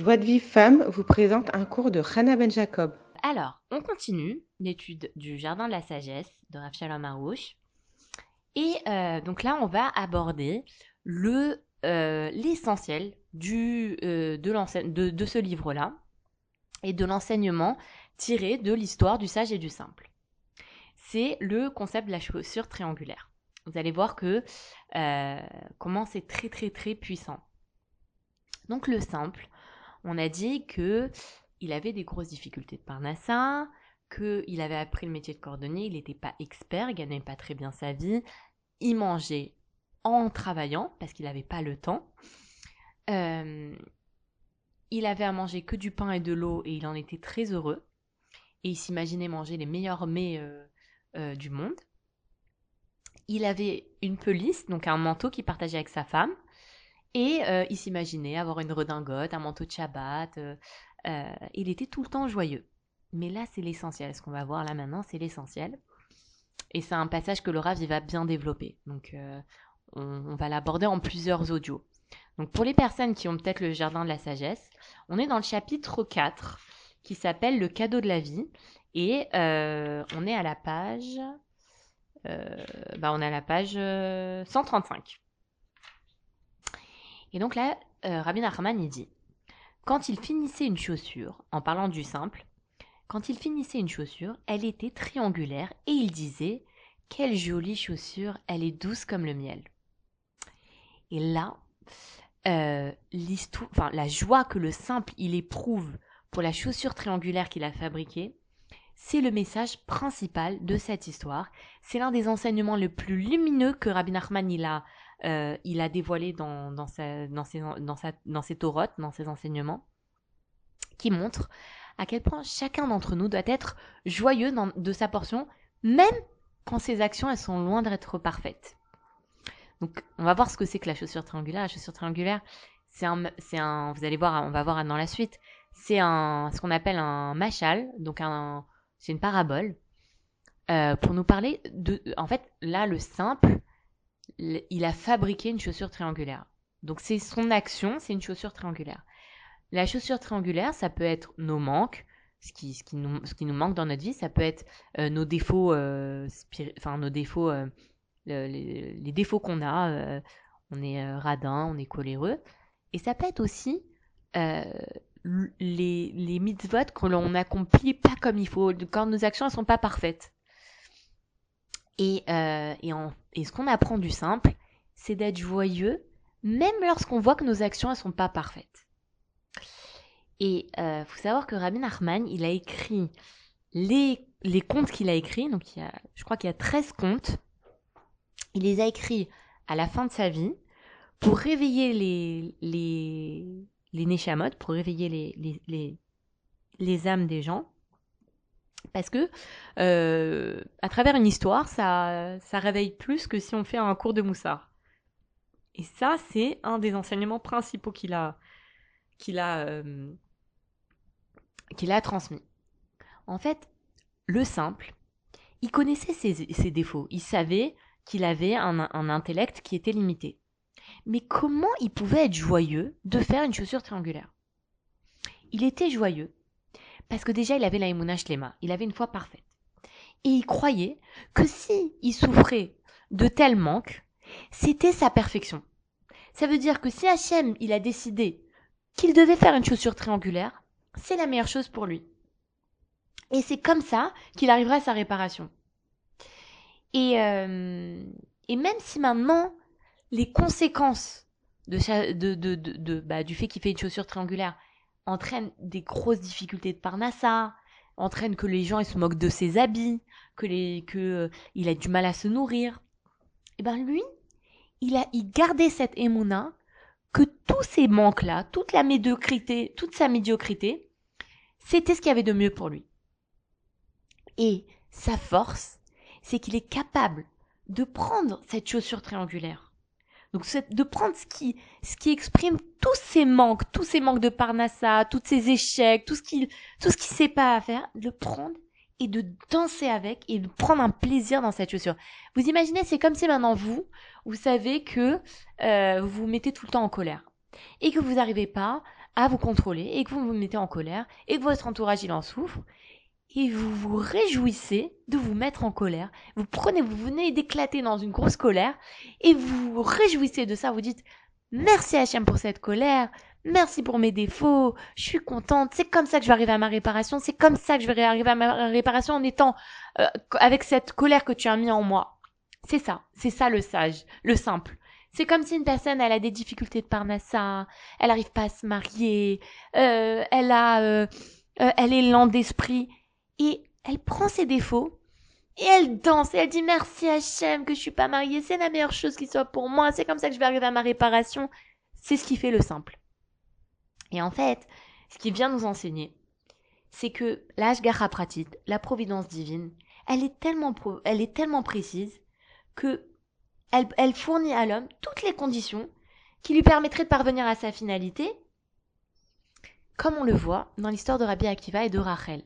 Joie de Vie Femme vous présente un cours de Hannah Ben Jacob. Alors, on continue l'étude du Jardin de la Sagesse de Rav Shalom. Et euh, donc là, on va aborder le euh, l'essentiel du euh, de, de, de ce livre-là et de l'enseignement tiré de l'histoire du sage et du simple. C'est le concept de la chaussure triangulaire. Vous allez voir que comment c'est très très très puissant. Donc le simple, on a dit que il avait des grosses difficultés de Parnassa, qu'il avait appris le métier de cordonnier, il n'était pas expert, il gagnait pas très bien sa vie, il mangeait en travaillant parce qu'il n'avait pas le temps. Euh, il avait à manger que du pain et de l'eau et il en était très heureux. Et il s'imaginait manger les meilleurs mets euh, euh, du monde. Il avait une pelisse, donc un manteau qu'il partageait avec sa femme. Et il s'imaginait avoir une redingote, un manteau de Shabbat. il était tout le temps joyeux. Mais là, c'est l'essentiel. Ce qu'on va voir là maintenant, c'est l'essentiel. Et c'est un passage que va bien développer. Donc, on, va l'aborder en plusieurs audios. Donc pour les personnes qui ont peut-être le jardin de la sagesse, on est dans le chapitre 4 qui s'appelle le cadeau de la vie et euh, on est à la page euh, bah on est à la page 135. Euh, et donc là, Rabbi Nachman il dit quand il finissait une chaussure, en parlant du simple, quand il finissait une chaussure, elle était triangulaire et il disait quelle jolie chaussure, elle est douce comme le miel. Et là, euh, la joie que le simple il éprouve pour la chaussure triangulaire qu'il a fabriquée, c'est le message principal de cette histoire. C'est l'un des enseignements les plus lumineux que Rabbi Nachman a, euh, il a dévoilé dans, dans, dans, ses, dans, sa, dans ses dans ses enseignements, qui montre à quel point chacun d'entre nous doit être joyeux de sa portion, même quand ses actions elles sont loin d'être parfaites. Donc, on va voir ce que c'est que la chaussure triangulaire. La chaussure triangulaire, c'est un, un, vous allez voir, on va voir dans la suite. C'est un, ce qu'on appelle un machal, donc un, c'est une parabole, euh, pour nous parler de, en fait, là, le simple, il a fabriqué une chaussure triangulaire. Donc, c'est son action, c'est une chaussure triangulaire. La chaussure triangulaire, ça peut être nos manques, ce qui, nous, manque dans notre vie, ça peut être euh, nos défauts, euh, enfin nos défauts euh, les, défauts qu'on a, on est radin, on est coléreux. Et ça peut être aussi les, les mitzvot que l'on accomplit pas comme il faut, quand nos actions ne sont pas parfaites. Et, et, ce qu'on apprend du simple, c'est d'être joyeux, même lorsqu'on voit que nos actions ne sont pas parfaites. Et il faut savoir que Rabbi Nachman, il a écrit les, les contes qu'il a écrits, donc il y a, je crois qu'il y a 13 contes, il les a écrits à la fin de sa vie pour réveiller les, les, les neshamot, pour réveiller les, les, les âmes des gens. Parce que euh, à travers une histoire, ça, ça réveille plus que si on fait un cours de moussard. Et ça, c'est un des enseignements principaux qu'il a, qu'il a, euh, qu'il a transmis. En fait, le simple, il connaissait ses, ses défauts. Il savait qu'il avait un, intellect qui était limité. Mais comment il pouvait être joyeux de faire une chaussure triangulaire? Il était joyeux parce que déjà il avait la Emouna Shlema, il avait une foi parfaite. Et il croyait que si il souffrait de tel manque, c'était sa perfection. Ça veut dire que si Hachem il a décidé qu'il devait faire une chaussure triangulaire, c'est la meilleure chose pour lui. Et c'est comme ça qu'il arrivera à sa réparation. Et, euh, et même si maintenant, les conséquences de, de, de, de, bah, du fait qu'il fait une chaussure triangulaire entraînent des grosses difficultés de Parnassa, entraînent que les gens ils se moquent de ses habits, que, les, que euh, il a du mal à se nourrir, et ben lui, il a il gardait cette émouna que tous ces manques-là, toute la médiocrité, toute sa médiocrité, c'était ce qu'il y avait de mieux pour lui. Et sa force, c'est qu'il est capable de prendre cette chaussure triangulaire. Donc de prendre ce qui, ce qui exprime tous ses manques, tous ses manques de Parnassa, tous ses échecs, tout ce qu'il, tout ce qu'il sait pas à faire, de prendre et de danser avec et de prendre un plaisir dans cette chaussure. Vous imaginez, c'est comme si maintenant vous, vous savez que euh, vous vous mettez tout le temps en colère et que vous n'arrivez pas à vous contrôler et que vous vous mettez en colère et que votre entourage il en souffre et vous vous réjouissez de vous mettre en colère. Vous prenez, vous venez d'éclater dans une grosse colère et vous vous réjouissez de ça. Vous dites merci Hachem pour cette colère, merci pour mes défauts, je suis contente. C'est comme ça que je vais arriver à ma réparation. C'est comme ça que je vais arriver à ma réparation en étant euh, avec cette colère que tu as mis en moi. C'est ça, c'est ça le sage, le simple. C'est comme si une personne, elle a des difficultés de parnassa, elle n'arrive pas à se marier, euh, elle a, euh, euh, elle est lente d'esprit, et elle prend ses défauts, et elle danse, et elle dit merci Hachem que je suis pas mariée, c'est la meilleure chose qui soit pour moi, c'est comme ça que je vais arriver à ma réparation. C'est ce qui fait le simple. Et en fait, ce qui vient nous enseigner, c'est que l'Ashgara Pratit, la providence divine, elle est tellement, elle est tellement précise que elle, fournit à l'homme toutes les conditions qui lui permettraient de parvenir à sa finalité, comme on le voit dans l'histoire de Rabbi Akiva et de Rachel.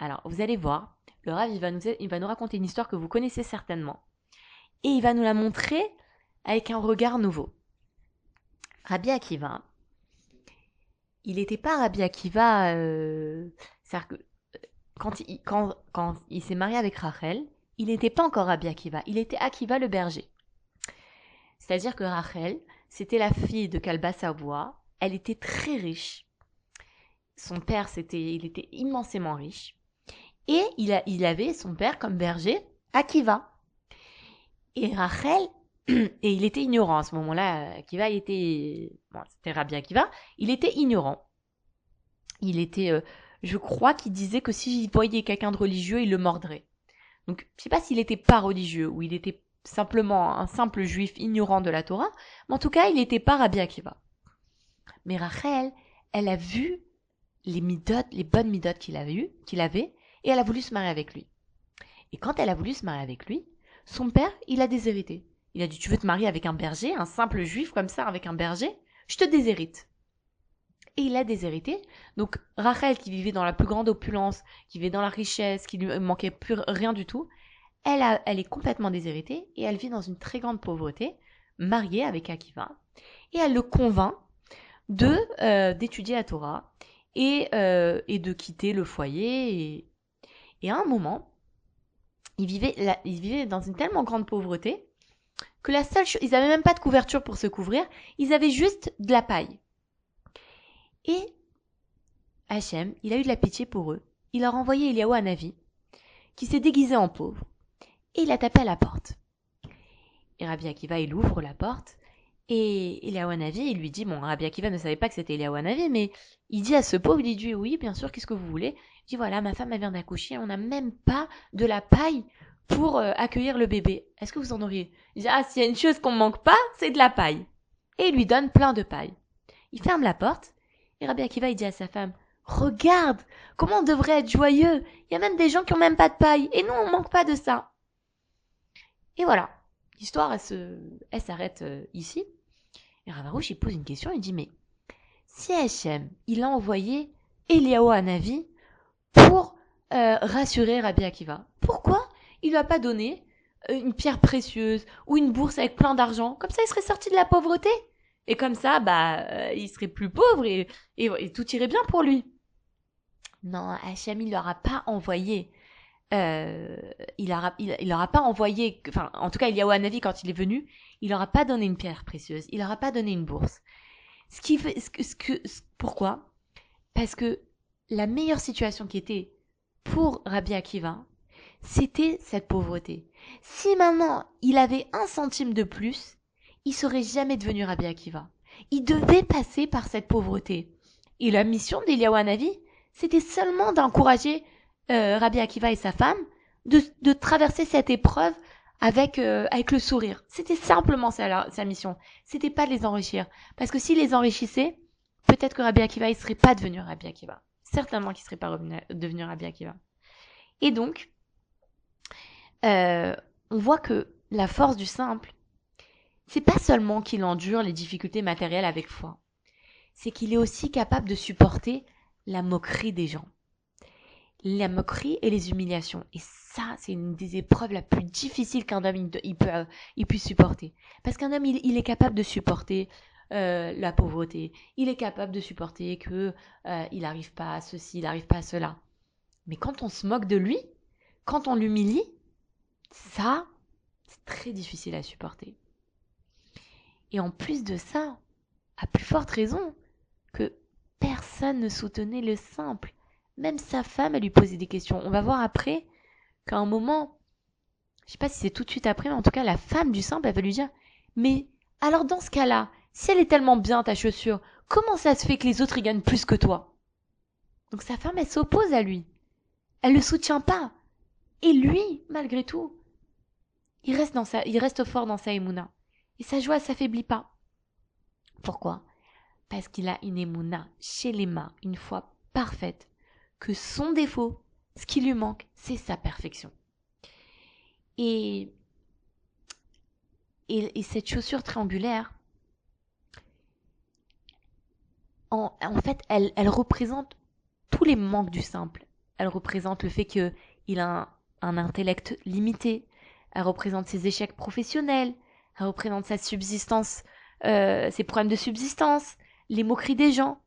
Alors, vous allez voir, le Rav, va, nous, raconter une histoire que vous connaissez certainement. Et il va nous la montrer avec un regard nouveau. Rabbi Akiva, il n'était pas Rabbi Akiva, euh, c'est-à-dire que euh, quand il, s'est marié avec Rachel, il n'était pas encore Rabbi Akiva, il était Akiva le berger. C'est-à-dire que Rachel, c'était la fille de Kalba Savoie. Elle était très riche. Son père, il était immensément riche. Et il, avait son père comme berger, Akiva. Et Rachel, et il était ignorant à ce moment-là. Akiva, il était, bon, c'était Rabbi Akiva, il était ignorant. Il était, euh, je crois qu'il disait que s'il voyait quelqu'un de religieux, il le mordrait. Donc, je sais pas s'il était pas religieux ou il était simplement un simple juif ignorant de la Torah, mais en tout cas, il n'était pas Rabbi Akiva. Mais Rachel, elle a vu les midot, les bonnes midot qu'il avait qu'il avait, et elle a voulu se marier avec lui. Et quand elle a voulu se marier avec lui, son père, il a déshérité. Il a dit, tu veux te marier avec un berger, un simple juif comme ça, avec un berger? Je te déshérite. Et il a déshérité. Donc, Rachel, qui vivait dans la plus grande opulence, qui vivait dans la richesse, qui lui manquait plus rien du tout, elle, est complètement déshéritée et elle vit dans une très grande pauvreté, mariée avec Akiva. Et elle le convainc de euh, d'étudier la Torah et, euh, de quitter le foyer. À un moment, ils vivaient, ils vivaient dans une tellement grande pauvreté que la seule chose, ils n'avaient même pas de couverture pour se couvrir, ils avaient juste de la paille. Et Hachem, il a eu de la pitié pour eux. Il a renvoyé Eliaou à Navi, qui s'est déguisé en pauvre et il a tapé à la porte. Et Rabbi Akiva, il ouvre la porte et Eliawanavi, il lui dit, bon, Rabbi Akiva ne savait pas que c'était Eliawanavi, mais il dit à ce pauvre, il dit, oui, bien sûr, qu'est-ce que vous voulez? Il dit, voilà, ma femme, elle vient d'accoucher, on n'a même pas de la paille pour euh, accueillir le bébé. Est-ce que vous en auriez? Il dit, ah, s'il y a une chose qu'on ne manque pas, c'est de la paille. Et il lui donne plein de paille. Il ferme la porte, et Rabbi Akiva, il dit à sa femme, regarde, comment on devrait être joyeux Il y a même des gens qui ont même pas de paille, et nous, on manque pas de ça. Et voilà, l'histoire, elle, s'arrête euh, ici. Et Ravarouche, il pose une question, il dit, mais si Hachem, il a envoyé Eliaou à Navi pour euh, rassurer Rabbi Akiva, pourquoi il lui a pas donné euh, une pierre précieuse ou une bourse avec plein d'argent? Comme ça, il serait sorti de la pauvreté. Et comme ça, bah, il serait plus pauvre et, et, tout irait bien pour lui. Non, Hachem, il leur a pas envoyé euh, il n'aura il, aura pas envoyé, enfin, en tout cas, il y a Navi quand il est venu, il n'aura pas donné une pierre précieuse, il n'aura pas donné une bourse. Ce qui fait, ce que, ce que, pourquoi? Parce que la meilleure situation qui était pour Rabbi Akiva, c'était cette pauvreté. Si maintenant il avait un centime de plus, il serait jamais devenu Rabbi Akiva. Il devait passer par cette pauvreté. Et la mission d'Eliyahu Navi, c'était seulement d'encourager euh, Rabbi Akiva et sa femme de, traverser cette épreuve avec euh, avec le sourire. C'était simplement ça sa mission. C'était pas de les enrichir parce que s'il les enrichissait, peut-être que Rabbi Akiva il serait pas devenu Rabbi Akiva. Certainement qu'il serait pas devenu Rabbi Akiva. Et donc euh, on voit que la force du simple, c'est pas seulement qu'il endure les difficultés matérielles avec foi, c'est qu'il est aussi capable de supporter la moquerie des gens la moquerie et les humiliations. Et ça, c'est une des épreuves la plus difficile qu'un homme il, peut, il puisse supporter. Parce qu'un homme, il, est capable de supporter euh, la pauvreté. Il est capable de supporter que euh, il n'arrive pas à ceci, il n'arrive pas à cela. Mais quand on se moque de lui, quand on l'humilie, ça, c'est très difficile à supporter. Et en plus de ça, à plus forte raison, que personne ne soutenait le simple. Même sa femme, elle lui posait des questions. On va voir après qu'à un moment, je sais pas si c'est tout de suite après, mais en tout cas, la femme du simple, elle va lui dire, mais alors dans ce cas-là, si elle est tellement bien ta chaussure, comment ça se fait que les autres y gagnent plus que toi? Donc sa femme, elle s'oppose à lui. Elle le soutient pas. Et lui, malgré tout, il reste dans sa, il reste fort dans sa émouna. Et sa joie s'affaiblit pas. Pourquoi? Parce qu'il a une émouna chez les mains, une foi parfaite, que son défaut, ce qui lui manque, c'est sa perfection. Et, et, et cette chaussure triangulaire, en, fait, elle, représente tous les manques du simple. Elle représente le fait qu'il a un, un intellect limité. Elle représente ses échecs professionnels. Elle représente sa subsistance, euh, ses problèmes de subsistance, les moqueries des gens.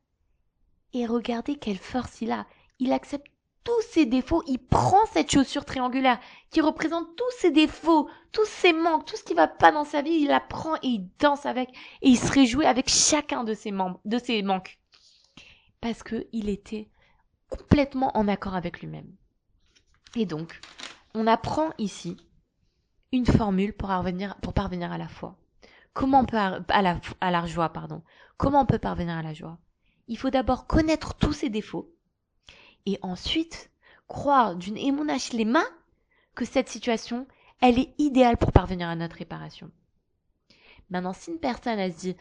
Et regardez quelle force il a. Il accepte tous ses défauts, il prend cette chaussure triangulaire qui représente tous ses défauts, tous ses manques, tout ce qui va pas dans sa vie, il la prend et il danse avec et il se réjouit avec chacun de ses membres, de ses manques. Parce que il était complètement en accord avec lui-même. Et donc, on apprend ici une formule pour parvenir, à la foi. Comment on peut à la joie, pardon. Comment on peut parvenir à la joie? Il faut d'abord connaître tous ses défauts et ensuite croire d'une émonache les mains que cette situation, elle est idéale pour parvenir à notre réparation. Maintenant, si une personne, elle se dit,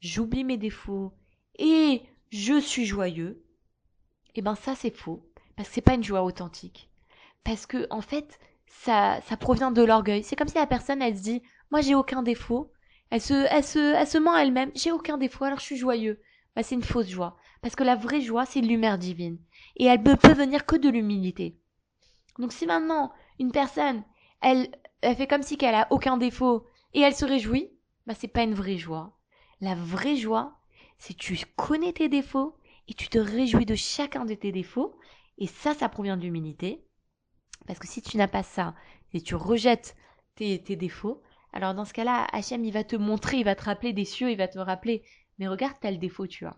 j'oublie mes défauts et je suis joyeux, eh ben ça c'est faux, parce que c'est pas une joie authentique. Parce que, en fait, ça, ça provient de l'orgueil. C'est comme si la personne, elle se dit, moi j'ai aucun défaut. Elle se, elle se, elle se ment elle-même, j'ai aucun défaut, alors je suis joyeux. Bah, c'est une fausse joie. Parce que la vraie joie, c'est l'humeur divine. Et elle ne peut venir que de l'humilité. Donc si maintenant, une personne, elle, elle fait comme si qu'elle a aucun défaut et elle se réjouit, bah, c'est pas une vraie joie. La vraie joie, c'est tu connais tes défauts et tu te réjouis de chacun de tes défauts. Et ça, ça provient de l'humilité. Parce que si tu n'as pas ça, et tu rejettes tes, tes défauts, alors dans ce cas-là, Hachem, il va te montrer, il va te rappeler des cieux, il va te rappeler, mais regarde tel défaut tu as.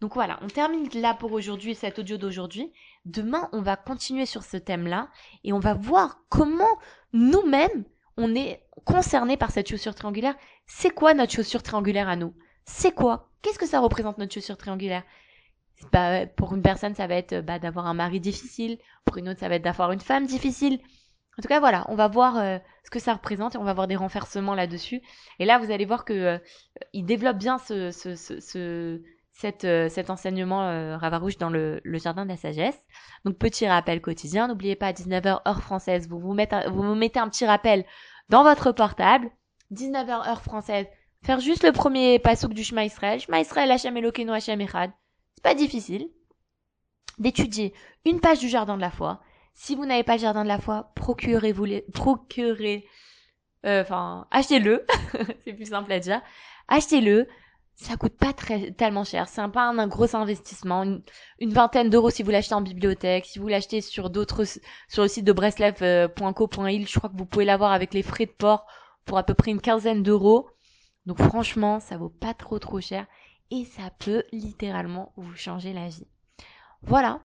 Donc voilà, on termine là pour aujourd'hui, cet audio d'aujourd'hui. Demain, on va continuer sur ce thème-là et on va voir comment nous-mêmes, on est concernés par cette chaussure triangulaire. C'est quoi notre chaussure triangulaire à nous? C'est quoi? Qu'est-ce que ça représente notre chaussure triangulaire? Bah, Pour une personne, ça va être bah, d'avoir un mari difficile. Pour une autre, ça va être d'avoir une femme difficile. En tout cas, voilà, on va voir euh, ce que ça représente et on va voir des renversements là-dessus. Et là, vous allez voir que euh, il développe bien ce, cette, euh, cet enseignement euh, Ravarouche dans le, le, jardin de la sagesse. Donc petit rappel quotidien, n'oubliez pas à 19h heure française, vous vous, mettez, vous vous mettez un petit rappel dans votre portable. 19h heure française, faire juste le premier passouk du Shema Israël. Shema Israël, Hashem Elokeinu, Hashem Echad. C'est pas difficile. D'étudier une page du jardin de la foi. Si vous n'avez pas le jardin de la foi, procurez-vous les, procurez, euh, enfin, achetez-le. c'est plus simple à dire. Achetez-le ça coûte pas très, tellement cher. C'est pas un, gros investissement. Une, une vingtaine d'euros si vous l'achetez en bibliothèque. Si vous l'achetez sur d'autres, sur le site de breslev.co.il, je crois que vous pouvez l'avoir avec les frais de port pour à peu près une quinzaine d'euros. Donc franchement, ça vaut pas trop trop cher. Et ça peut littéralement vous changer la vie. Voilà.